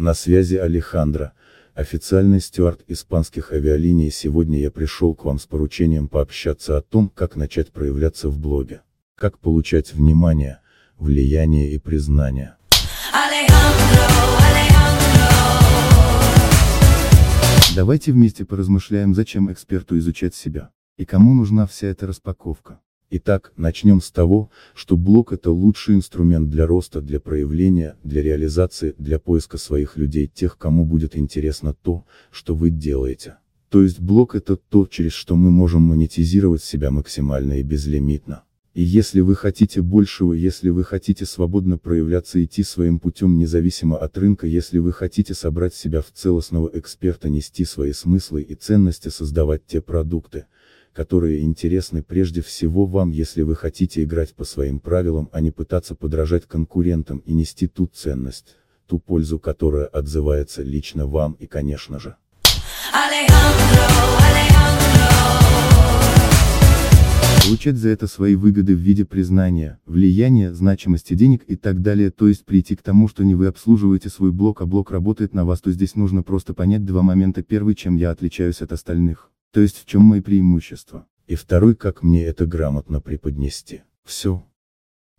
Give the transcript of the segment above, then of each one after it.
На связи Алехандро, официальный стюард испанских авиалиний сегодня я пришел к вам с поручением пообщаться о том, как начать проявляться в блоге. Как получать внимание, влияние и признание. Давайте вместе поразмышляем, зачем эксперту изучать себя, и кому нужна вся эта распаковка. Итак, начнем с того, что блог это лучший инструмент для роста, для проявления, для реализации, для поиска своих людей, тех, кому будет интересно то, что вы делаете. То есть блог это то, через что мы можем монетизировать себя максимально и безлимитно. И если вы хотите большего, если вы хотите свободно проявляться идти своим путем независимо от рынка, если вы хотите собрать себя в целостного эксперта, нести свои смыслы и ценности, создавать те продукты, которые интересны прежде всего вам, если вы хотите играть по своим правилам, а не пытаться подражать конкурентам и нести ту ценность, ту пользу, которая отзывается лично вам и конечно же. Получать за это свои выгоды в виде признания, влияния, значимости денег и так далее, то есть прийти к тому, что не вы обслуживаете свой блог, а блог работает на вас, то здесь нужно просто понять два момента. Первый, чем я отличаюсь от остальных. То есть в чем мои преимущества. И второй, как мне это грамотно преподнести. Все.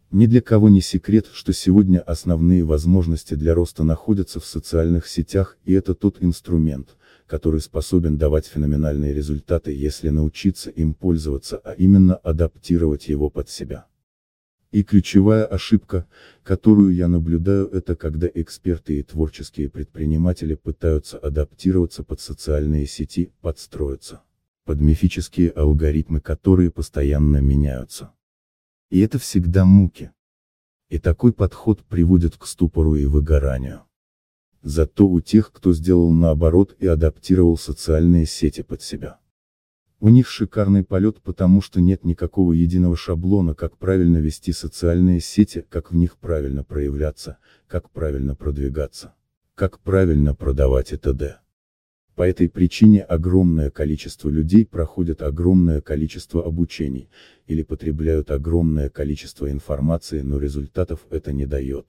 Ни для кого не секрет, что сегодня основные возможности для роста находятся в социальных сетях, и это тот инструмент, который способен давать феноменальные результаты, если научиться им пользоваться, а именно адаптировать его под себя. И ключевая ошибка, которую я наблюдаю, это когда эксперты и творческие предприниматели пытаются адаптироваться под социальные сети, подстроиться под мифические алгоритмы, которые постоянно меняются. И это всегда муки. И такой подход приводит к ступору и выгоранию. Зато у тех, кто сделал наоборот и адаптировал социальные сети под себя. У них шикарный полет, потому что нет никакого единого шаблона, как правильно вести социальные сети, как в них правильно проявляться, как правильно продвигаться, как правильно продавать и т.д. По этой причине огромное количество людей проходят огромное количество обучений, или потребляют огромное количество информации, но результатов это не дает.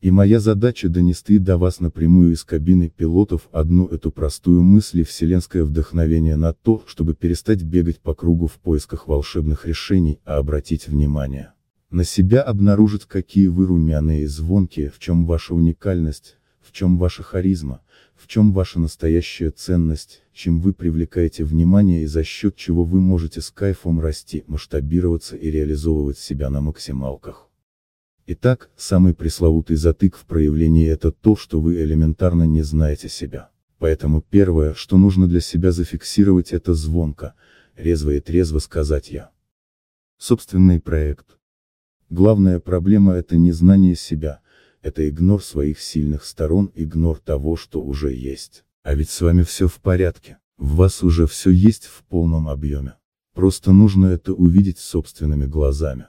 И моя задача донести до вас напрямую из кабины пилотов одну эту простую мысль и вселенское вдохновение на то, чтобы перестать бегать по кругу в поисках волшебных решений, а обратить внимание на себя обнаружить какие вы румяные и звонкие, в чем ваша уникальность, в чем ваша харизма, в чем ваша настоящая ценность, чем вы привлекаете внимание и за счет чего вы можете с кайфом расти, масштабироваться и реализовывать себя на максималках. Итак, самый пресловутый затык в проявлении это то, что вы элементарно не знаете себя. Поэтому первое, что нужно для себя зафиксировать это звонко, резво и трезво сказать я. Собственный проект. Главная проблема это незнание себя, это игнор своих сильных сторон, игнор того, что уже есть. А ведь с вами все в порядке, в вас уже все есть в полном объеме. Просто нужно это увидеть собственными глазами.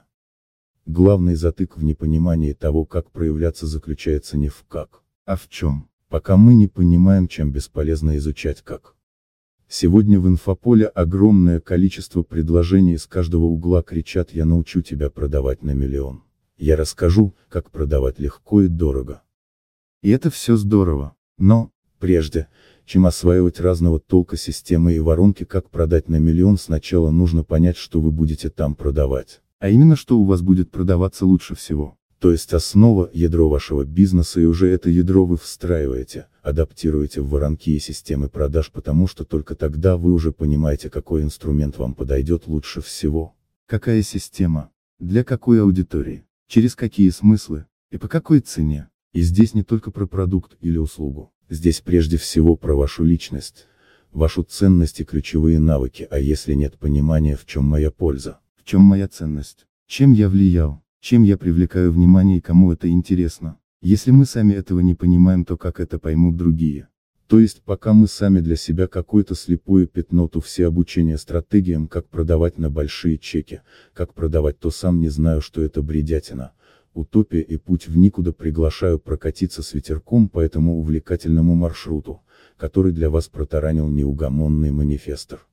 Главный затык в непонимании того, как проявляться заключается не в как, а в чем, пока мы не понимаем, чем бесполезно изучать как. Сегодня в инфополе огромное количество предложений из каждого угла кричат «Я научу тебя продавать на миллион». Я расскажу, как продавать легко и дорого. И это все здорово, но, прежде, чем осваивать разного толка системы и воронки как продать на миллион сначала нужно понять что вы будете там продавать. А именно что у вас будет продаваться лучше всего. То есть основа, ядро вашего бизнеса и уже это ядро вы встраиваете, адаптируете в воронки и системы продаж, потому что только тогда вы уже понимаете, какой инструмент вам подойдет лучше всего. Какая система? Для какой аудитории? Через какие смыслы? И по какой цене? И здесь не только про продукт или услугу. Здесь прежде всего про вашу личность, вашу ценность и ключевые навыки, а если нет понимания в чем моя польза, чем моя ценность? Чем я влиял? Чем я привлекаю внимание и кому это интересно? Если мы сами этого не понимаем, то как это поймут другие? То есть пока мы сами для себя какое-то слепое пятно, то все обучения стратегиям, как продавать на большие чеки, как продавать, то сам не знаю, что это бредятина. Утопия и путь в никуда приглашаю прокатиться с ветерком по этому увлекательному маршруту, который для вас протаранил неугомонный манифестор.